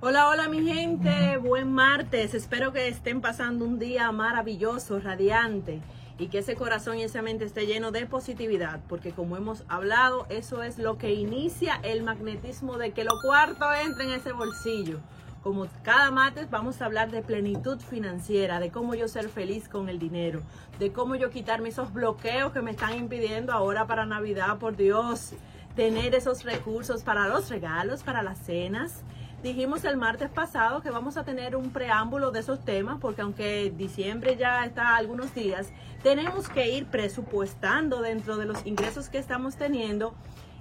Hola, hola mi gente, buen martes. Espero que estén pasando un día maravilloso, radiante y que ese corazón y esa mente esté lleno de positividad, porque como hemos hablado, eso es lo que inicia el magnetismo de que lo cuarto entre en ese bolsillo. Como cada martes vamos a hablar de plenitud financiera, de cómo yo ser feliz con el dinero, de cómo yo quitarme esos bloqueos que me están impidiendo ahora para Navidad, por Dios, tener esos recursos para los regalos, para las cenas Dijimos el martes pasado que vamos a tener un preámbulo de esos temas porque aunque diciembre ya está algunos días, tenemos que ir presupuestando dentro de los ingresos que estamos teniendo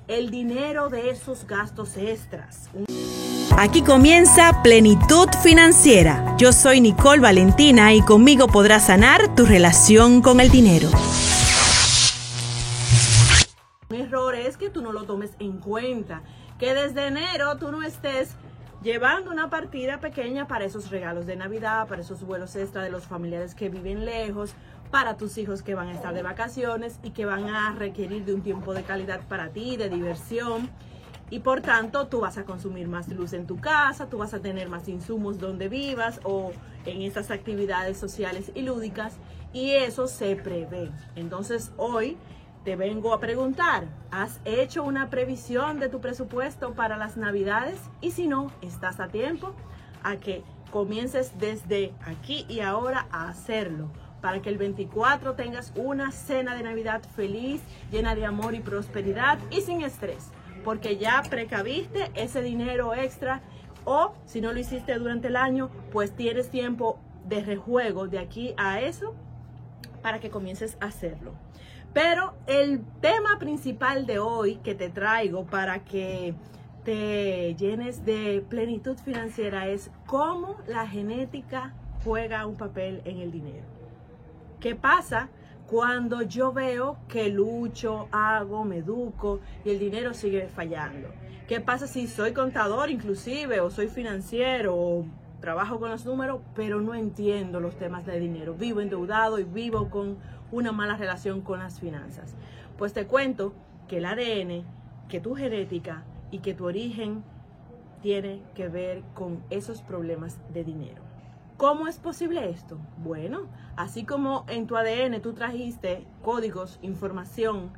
el dinero de esos gastos extras. Aquí comienza Plenitud Financiera. Yo soy Nicole Valentina y conmigo podrás sanar tu relación con el dinero. Un error es que tú no lo tomes en cuenta, que desde enero tú no estés llevando una partida pequeña para esos regalos de Navidad, para esos vuelos extra de los familiares que viven lejos, para tus hijos que van a estar de vacaciones y que van a requerir de un tiempo de calidad para ti, de diversión. Y por tanto, tú vas a consumir más luz en tu casa, tú vas a tener más insumos donde vivas o en esas actividades sociales y lúdicas. Y eso se prevé. Entonces, hoy te vengo a preguntar, ¿has hecho una previsión de tu presupuesto para las navidades? Y si no, estás a tiempo a que comiences desde aquí y ahora a hacerlo para que el 24 tengas una cena de Navidad feliz, llena de amor y prosperidad y sin estrés, porque ya precaviste ese dinero extra o si no lo hiciste durante el año, pues tienes tiempo de rejuego de aquí a eso para que comiences a hacerlo. Pero el tema principal de hoy que te traigo para que te llenes de plenitud financiera es cómo la genética juega un papel en el dinero. ¿Qué pasa cuando yo veo que lucho, hago, me educo y el dinero sigue fallando? ¿Qué pasa si soy contador inclusive o soy financiero o trabajo con los números, pero no entiendo los temas de dinero? Vivo endeudado y vivo con una mala relación con las finanzas. Pues te cuento que el ADN, que tu genética y que tu origen tiene que ver con esos problemas de dinero. ¿Cómo es posible esto? Bueno, así como en tu ADN tú trajiste códigos, información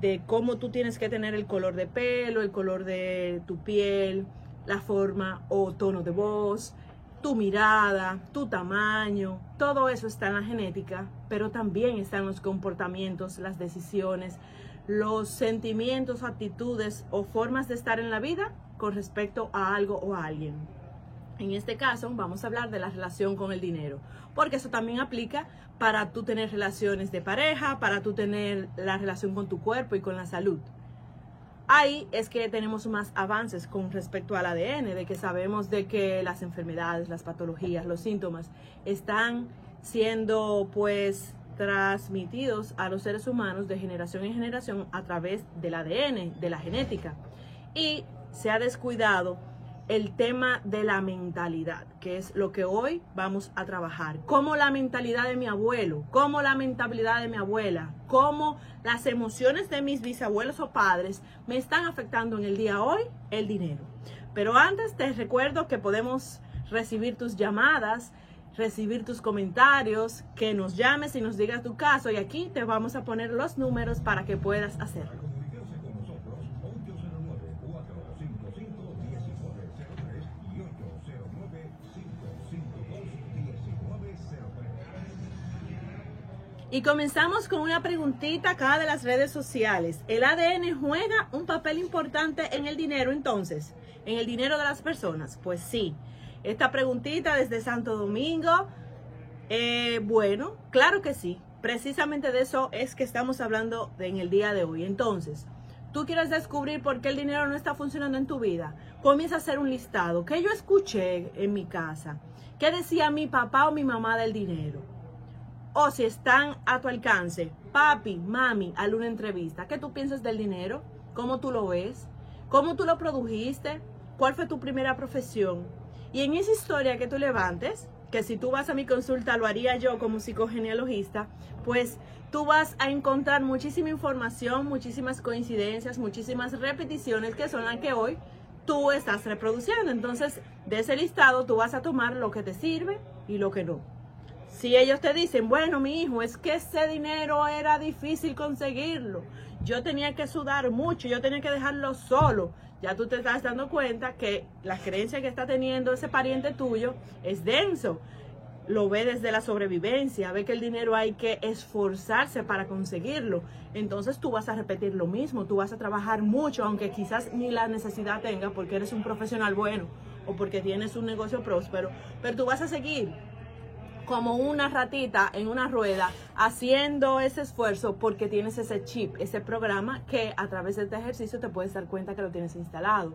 de cómo tú tienes que tener el color de pelo, el color de tu piel, la forma o tono de voz, tu mirada, tu tamaño, todo eso está en la genética, pero también están los comportamientos, las decisiones, los sentimientos, actitudes o formas de estar en la vida con respecto a algo o a alguien. En este caso vamos a hablar de la relación con el dinero, porque eso también aplica para tú tener relaciones de pareja, para tú tener la relación con tu cuerpo y con la salud. Ahí es que tenemos más avances con respecto al ADN, de que sabemos de que las enfermedades, las patologías, los síntomas están siendo pues transmitidos a los seres humanos de generación en generación a través del ADN, de la genética. Y se ha descuidado el tema de la mentalidad, que es lo que hoy vamos a trabajar. Como la mentalidad de mi abuelo, como la mentalidad de mi abuela, cómo las emociones de mis bisabuelos o padres me están afectando en el día hoy el dinero. Pero antes te recuerdo que podemos recibir tus llamadas, recibir tus comentarios, que nos llames y nos digas tu caso y aquí te vamos a poner los números para que puedas hacerlo. Y comenzamos con una preguntita acá de las redes sociales. ¿El ADN juega un papel importante en el dinero entonces? ¿En el dinero de las personas? Pues sí. Esta preguntita desde Santo Domingo. Eh, bueno, claro que sí. Precisamente de eso es que estamos hablando en el día de hoy. Entonces, tú quieres descubrir por qué el dinero no está funcionando en tu vida. Comienza a hacer un listado. ¿Qué yo escuché en mi casa? ¿Qué decía mi papá o mi mamá del dinero? O si están a tu alcance, papi, mami, a una entrevista, ¿qué tú piensas del dinero? ¿Cómo tú lo ves? ¿Cómo tú lo produjiste? ¿Cuál fue tu primera profesión? Y en esa historia que tú levantes, que si tú vas a mi consulta lo haría yo como psicogenealogista, pues tú vas a encontrar muchísima información, muchísimas coincidencias, muchísimas repeticiones que son las que hoy tú estás reproduciendo. Entonces, de ese listado tú vas a tomar lo que te sirve y lo que no. Si ellos te dicen, bueno, mi hijo, es que ese dinero era difícil conseguirlo, yo tenía que sudar mucho, yo tenía que dejarlo solo, ya tú te estás dando cuenta que la creencia que está teniendo ese pariente tuyo es denso. Lo ve desde la sobrevivencia, ve que el dinero hay que esforzarse para conseguirlo. Entonces tú vas a repetir lo mismo, tú vas a trabajar mucho, aunque quizás ni la necesidad tenga porque eres un profesional bueno o porque tienes un negocio próspero, pero tú vas a seguir como una ratita en una rueda haciendo ese esfuerzo porque tienes ese chip, ese programa que a través de este ejercicio te puedes dar cuenta que lo tienes instalado.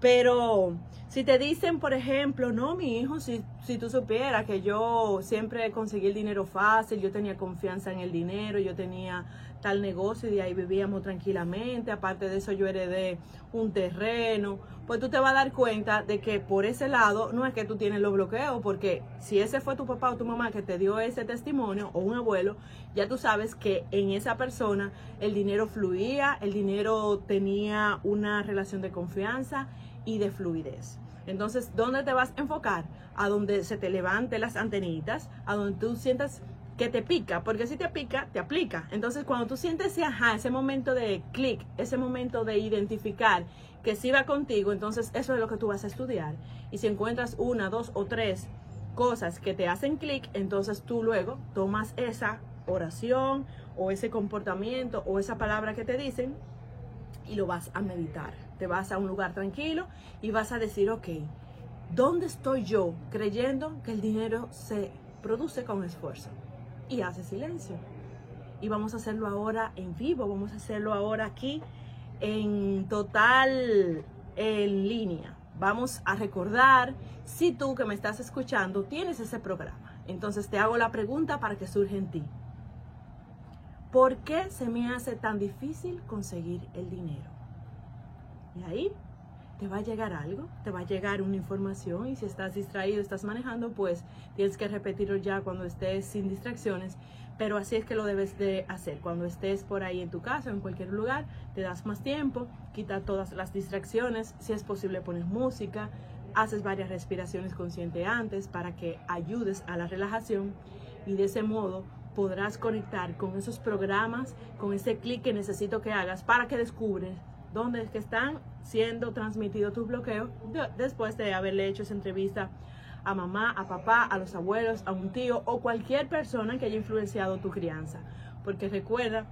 Pero si te dicen, por ejemplo, no, mi hijo, si, si tú supieras que yo siempre conseguí el dinero fácil, yo tenía confianza en el dinero, yo tenía tal negocio y de ahí vivíamos tranquilamente, aparte de eso yo heredé un terreno, pues tú te vas a dar cuenta de que por ese lado no es que tú tienes los bloqueos, porque si ese fue tu papá o tu mamá que te dio ese testimonio o un abuelo, ya tú sabes que en esa persona el dinero fluía, el dinero tenía una relación de confianza y de fluidez. Entonces, ¿dónde te vas a enfocar? A donde se te levante las antenitas, a donde tú sientas que te pica, porque si te pica, te aplica. Entonces, cuando tú sientes ese ajá, ese momento de clic, ese momento de identificar que sí va contigo, entonces eso es lo que tú vas a estudiar. Y si encuentras una, dos o tres cosas que te hacen clic, entonces tú luego tomas esa oración o ese comportamiento o esa palabra que te dicen y lo vas a meditar. Te vas a un lugar tranquilo y vas a decir, ok, ¿dónde estoy yo creyendo que el dinero se produce con esfuerzo? Y hace silencio. Y vamos a hacerlo ahora en vivo, vamos a hacerlo ahora aquí en total en línea. Vamos a recordar si tú que me estás escuchando tienes ese programa. Entonces te hago la pregunta para que surja en ti. ¿Por qué se me hace tan difícil conseguir el dinero? Y ahí te va a llegar algo, te va a llegar una información y si estás distraído, estás manejando, pues tienes que repetirlo ya cuando estés sin distracciones. Pero así es que lo debes de hacer. Cuando estés por ahí en tu casa o en cualquier lugar, te das más tiempo, quita todas las distracciones, si es posible pones música, haces varias respiraciones conscientes antes para que ayudes a la relajación y de ese modo podrás conectar con esos programas, con ese clic que necesito que hagas para que descubres dónde es que están siendo transmitidos tus bloqueos después de haberle hecho esa entrevista a mamá, a papá, a los abuelos, a un tío o cualquier persona que haya influenciado tu crianza. Porque recuerda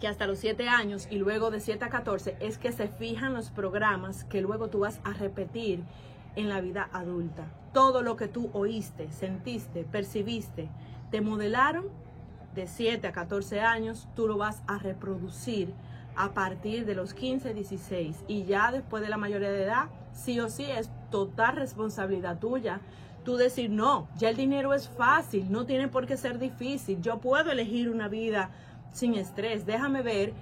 que hasta los 7 años y luego de 7 a 14 es que se fijan los programas que luego tú vas a repetir en la vida adulta. Todo lo que tú oíste, sentiste, percibiste, te modelaron de 7 a 14 años, tú lo vas a reproducir a partir de los 15, 16 y ya después de la mayoría de edad, sí o sí es total responsabilidad tuya. Tú decir, no, ya el dinero es fácil, no tiene por qué ser difícil, yo puedo elegir una vida sin estrés, déjame ver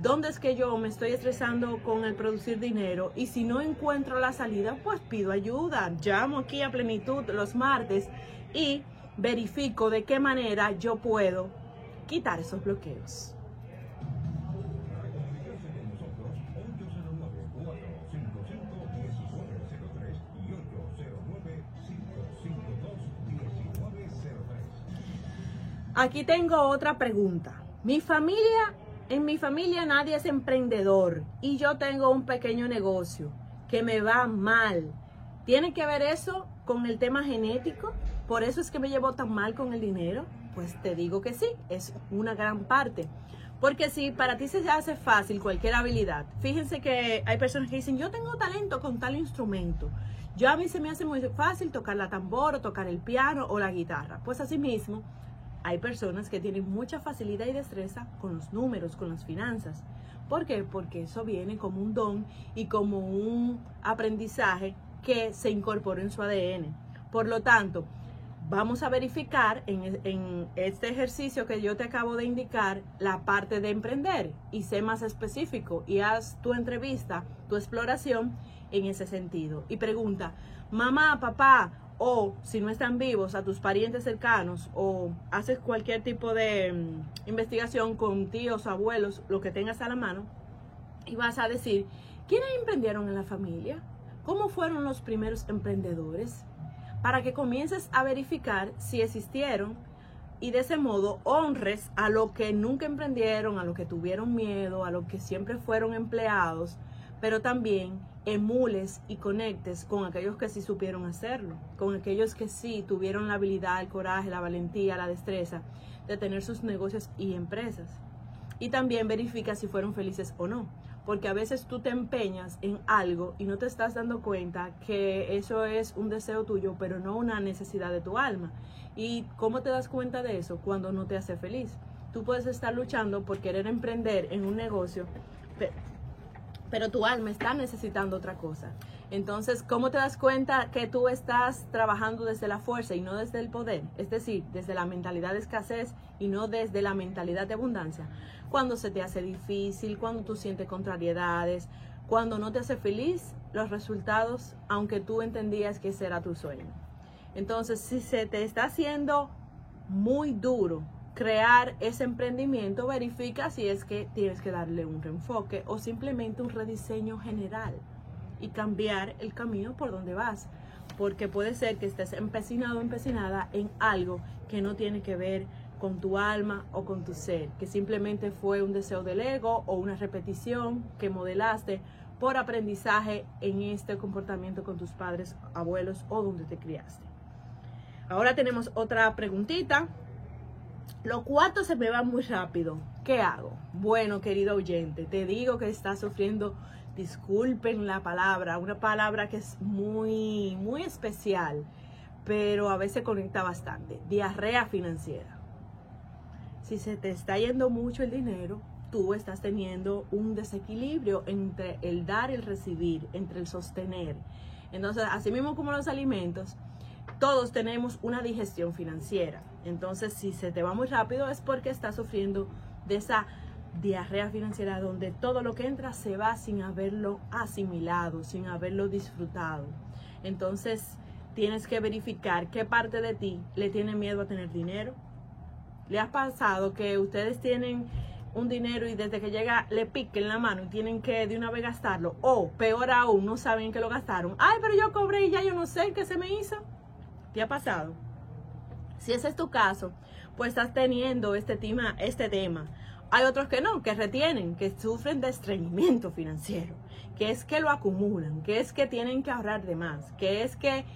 dónde es que yo me estoy estresando con el producir dinero y si no encuentro la salida, pues pido ayuda, llamo aquí a plenitud los martes y verifico de qué manera yo puedo quitar esos bloqueos. Aquí tengo otra pregunta. Mi familia, en mi familia nadie es emprendedor y yo tengo un pequeño negocio que me va mal. ¿Tiene que ver eso con el tema genético? ¿Por eso es que me llevo tan mal con el dinero? Pues te digo que sí, es una gran parte. Porque si para ti se hace fácil cualquier habilidad, fíjense que hay personas que dicen, yo tengo talento con tal instrumento. Yo a mí se me hace muy fácil tocar la tambor o tocar el piano o la guitarra. Pues así mismo, hay personas que tienen mucha facilidad y destreza con los números, con las finanzas. ¿Por qué? Porque eso viene como un don y como un aprendizaje que se incorporó en su ADN. Por lo tanto, vamos a verificar en, en, este ejercicio que yo te acabo de indicar la parte de emprender y sé más específico y haz tu entrevista, tu exploración en ese sentido. Y pregunta, mamá, papá, o si no están vivos a tus parientes cercanos o haces cualquier tipo de mm, investigación con tíos, abuelos, lo que tengas a la mano y vas a decir ¿Quiénes emprendieron en la familia? ¿Cómo fueron los primeros emprendedores? Para que comiences a verificar si existieron y de ese modo honres a lo que nunca emprendieron, a lo que tuvieron miedo, a lo que siempre fueron empleados, pero también emules y conectes con aquellos que sí supieron hacerlo, con aquellos que sí tuvieron la habilidad, el coraje, la valentía, la destreza de tener sus negocios y empresas. Y también verifica si fueron felices o no, porque a veces tú te empeñas en algo y no te estás dando cuenta que eso es un deseo tuyo, pero no una necesidad de tu alma. ¿Y cómo te das cuenta de eso? Cuando no te hace feliz. Tú puedes estar luchando por querer emprender en un negocio, pero tu alma está necesitando otra cosa. Entonces, ¿cómo te das cuenta que tú estás trabajando desde la fuerza y no desde el poder? Es decir, desde la mentalidad de escasez y no desde la mentalidad de abundancia. Cuando se te hace difícil, cuando tú sientes contrariedades, cuando no te hace feliz los resultados, aunque tú entendías que ese era tu sueño. Entonces, si se te está haciendo muy duro crear ese emprendimiento, verifica si es que tienes que darle un reenfoque o simplemente un rediseño general y cambiar el camino por donde vas. Porque puede ser que estés empecinado o empecinada en algo que no tiene que ver con tu alma o con tu ser, que simplemente fue un deseo del ego o una repetición que modelaste por aprendizaje en este comportamiento con tus padres, abuelos o donde te criaste. Ahora tenemos otra preguntita los cuartos se me van muy rápido. ¿Qué hago? Bueno, querido oyente, te digo que estás sufriendo, disculpen la palabra, una palabra que es muy, muy especial, pero a veces conecta bastante. Diarrea financiera. Si se te está yendo mucho el dinero, tú estás teniendo un desequilibrio entre el dar y el recibir, entre el sostener. Entonces, así mismo como los alimentos, todos tenemos una digestión financiera. Entonces, si se te va muy rápido es porque estás sufriendo de esa diarrea financiera donde todo lo que entra se va sin haberlo asimilado, sin haberlo disfrutado. Entonces, tienes que verificar qué parte de ti le tiene miedo a tener dinero. ¿Le ha pasado que ustedes tienen un dinero y desde que llega le piquen la mano y tienen que de una vez gastarlo? O peor aún, no saben que lo gastaron. Ay, pero yo cobré y ya yo no sé qué se me hizo. ¿Te ha pasado? Si ese es tu caso, pues estás teniendo este tema, este tema. Hay otros que no, que retienen, que sufren de estreñimiento financiero, que es que lo acumulan, que es que tienen que ahorrar de más, que es que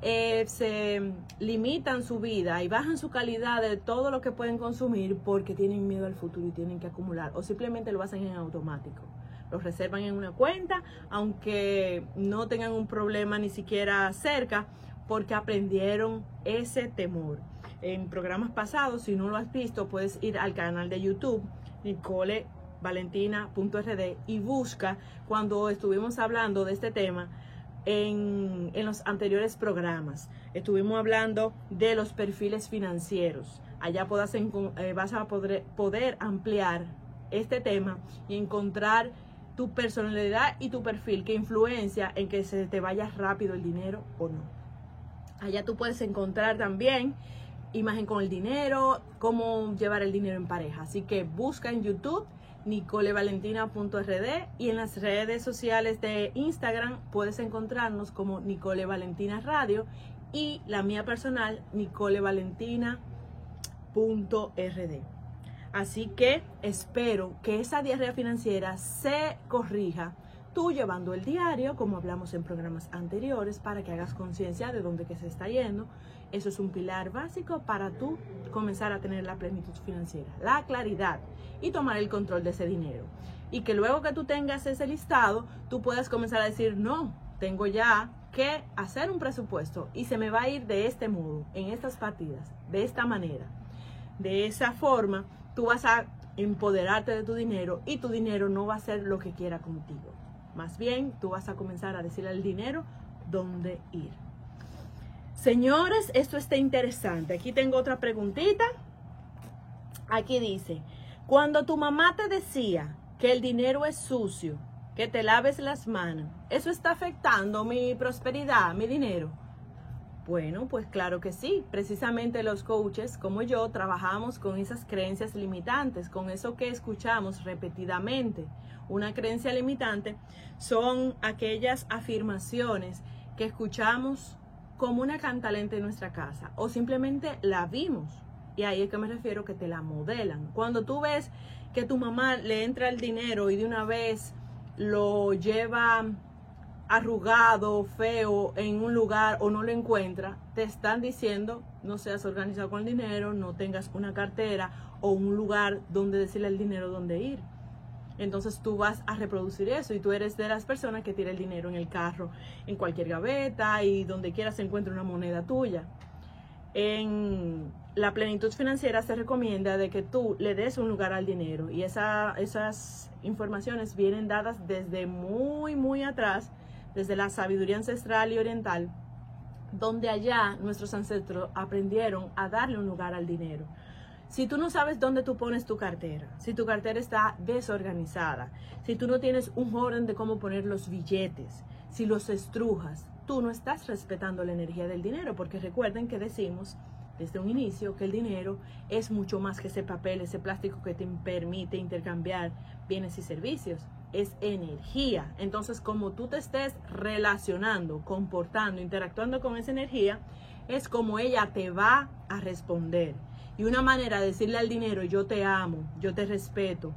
eh, se limitan su vida y bajan su calidad de todo lo que pueden consumir porque tienen miedo al futuro y tienen que acumular o simplemente lo hacen en automático. Lo reservan en una cuenta, aunque no tengan un problema ni siquiera cerca, porque aprendieron ese temor. En programas pasados, si no lo has visto, puedes ir al canal de YouTube, nicolevalentina.rd, y busca cuando estuvimos hablando de este tema en, los anteriores programas. Estuvimos hablando de los perfiles financieros. Allá eh, vas a poder, poder ampliar este tema y encontrar tu personalidad y tu perfil que influencia en que se te vaya rápido el dinero o no. Allá tú puedes encontrar también imagen con el dinero, cómo llevar el dinero en pareja. Así que busca en YouTube nicolevalentina.rd y en las redes sociales de Instagram puedes encontrarnos como Nicole Valentina Radio y la mía personal nicolevalentina.rd. Así que espero que esa diarrea financiera se corrija tú llevando el diario, como hablamos en programas anteriores, para que hagas conciencia de dónde que se está yendo. Eso es un pilar básico para tú comenzar a tener la plenitud financiera, la claridad y tomar el control de ese dinero. Y que luego que tú tengas ese listado, tú puedas comenzar a decir, no, tengo ya que hacer un presupuesto y se me va a ir de este modo, en estas partidas, de esta manera. De esa forma, tú vas a empoderarte de tu dinero y tu dinero no va a hacer lo que quiera contigo. Más bien, tú vas a comenzar a decirle al dinero dónde ir. Señores, esto está interesante. Aquí tengo otra preguntita. Aquí dice, cuando tu mamá te decía que el dinero es sucio, que te laves las manos, ¿eso está afectando mi prosperidad, mi dinero? Bueno, pues claro que sí. Precisamente los coaches como yo trabajamos con esas creencias limitantes, con eso que escuchamos repetidamente Una creencia limitante son aquellas afirmaciones que escuchamos como una cantalente en nuestra casa o simplemente la vimos. Y ahí es que me refiero que te la modelan. Cuando tú ves que tu mamá le entra el dinero y de una vez lo lleva arrugado, feo en un lugar o no lo encuentra, te están diciendo no seas organizado con el dinero, no tengas una cartera o un lugar donde decirle el dinero dónde ir. Entonces tú vas a reproducir eso y tú eres de las personas que tira el dinero en el carro, en cualquier gaveta y donde quiera se encuentre una moneda tuya. En la plenitud financiera se recomienda de que tú le des un lugar al dinero y esas informaciones vienen dadas desde muy, muy atrás, desde la sabiduría ancestral y oriental, donde allá nuestros ancestros aprendieron a darle un lugar al dinero. Si tú no sabes dónde tú pones tu cartera, si tu cartera está desorganizada, si tú no tienes un orden de cómo poner los billetes, si los estrujas, tú no estás respetando la energía del dinero, porque recuerden que decimos desde un inicio que el dinero es mucho más que ese papel, ese plástico que te permite intercambiar bienes y servicios, es energía. Entonces, como tú te estés relacionando, comportando, interactuando con esa energía, es como ella te va a responder. Y una manera de decirle al dinero, yo te amo, yo te respeto,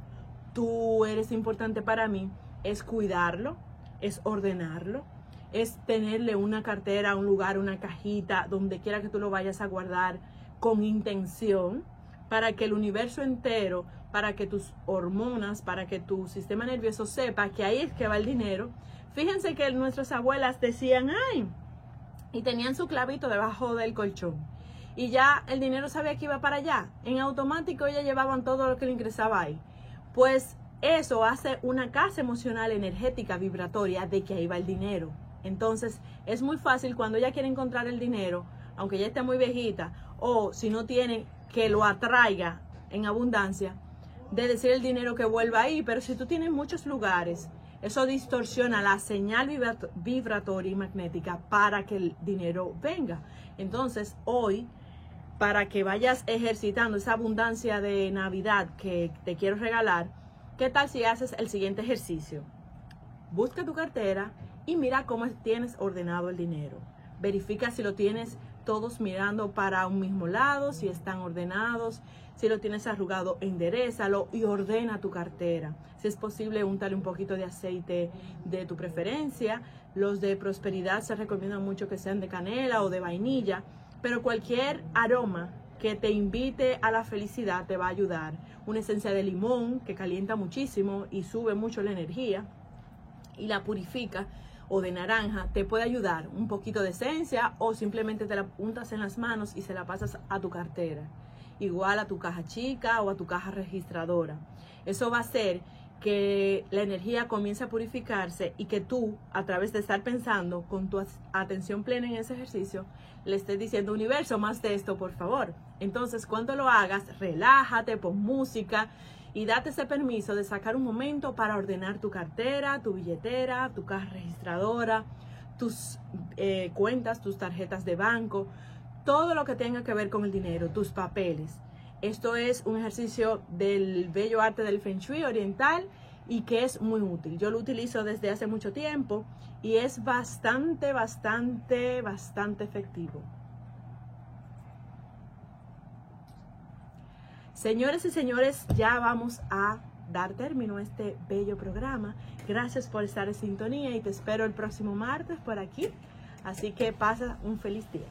tú eres importante para mí, es cuidarlo, es ordenarlo, es tenerle una cartera, un lugar, una cajita, donde quiera que tú lo vayas a guardar con intención, para que el universo entero, para que tus hormonas, para que tu sistema nervioso sepa que ahí es que va el dinero. Fíjense que nuestras abuelas decían, ay, y tenían su clavito debajo del colchón y ya el dinero sabía que iba para allá. En automático ellas llevaban todo lo que le ingresaba ahí. Pues eso hace una casa emocional, energética, vibratoria de que ahí va el dinero. Entonces es muy fácil cuando ella quiere encontrar el dinero, aunque ya esté muy viejita, o si no tiene que lo atraiga en abundancia, de decir el dinero que vuelva ahí. Pero si tú tienes muchos lugares, eso distorsiona la señal vibratoria y magnética para que el dinero venga. Entonces hoy para que vayas ejercitando esa abundancia de Navidad que te quiero regalar, ¿qué tal si haces el siguiente ejercicio? Busca tu cartera y mira cómo tienes ordenado el dinero. Verifica si lo tienes todos mirando para un mismo lado, si están ordenados, si lo tienes arrugado, enderezalo y ordena tu cartera. Si es posible, úntale un poquito de aceite de tu preferencia. Los de prosperidad se recomiendan mucho que sean de canela o de vainilla pero cualquier aroma que te invite a la felicidad te va a ayudar. Una esencia de limón que calienta muchísimo y sube mucho la energía y la purifica o de naranja te puede ayudar. Un poquito de esencia o simplemente te la puntas en las manos y se la pasas a tu cartera. Igual a tu caja chica o a tu caja registradora. Eso va a hacer que la energía comience a purificarse y que tú, a través de estar pensando con tu atención plena en ese ejercicio, le estés diciendo, universo, más de esto, por favor. Entonces, cuando lo hagas, relájate, pon música y date ese permiso de sacar un momento para ordenar tu cartera, tu billetera, tu caja registradora, tus eh, cuentas, tus tarjetas de banco, todo lo que tenga que ver con el dinero, tus papeles. Esto es un ejercicio del bello arte del Feng Shui oriental y que es muy útil. Yo lo utilizo desde hace mucho tiempo y es bastante, bastante, bastante efectivo. Señores y señores, ya vamos a dar término a este bello programa. Gracias por estar en sintonía y te espero el próximo martes por aquí. Así que pasa un feliz día.